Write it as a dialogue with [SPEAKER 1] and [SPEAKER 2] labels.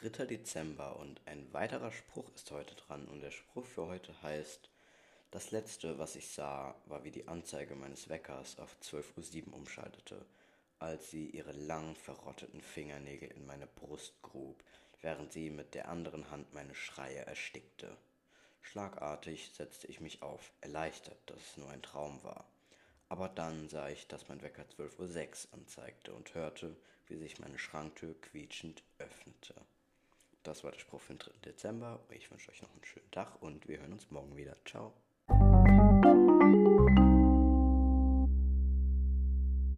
[SPEAKER 1] 3. Dezember und ein weiterer Spruch ist heute dran und der Spruch für heute heißt, das letzte, was ich sah, war wie die Anzeige meines Weckers auf 12.07 Uhr umschaltete, als sie ihre langen, verrotteten Fingernägel in meine Brust grub, während sie mit der anderen Hand meine Schreie erstickte. Schlagartig setzte ich mich auf, erleichtert, dass es nur ein Traum war. Aber dann sah ich, dass mein Wecker 12.06 Uhr anzeigte und hörte, wie sich meine Schranktür quietschend öffnete. Das war der Spruch für den 3. Dezember. Ich wünsche euch noch einen schönen Tag und wir hören uns morgen wieder. Ciao.